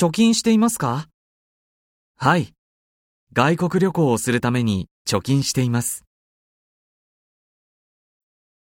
貯金していますか？はい。外国旅行をするために貯金しています。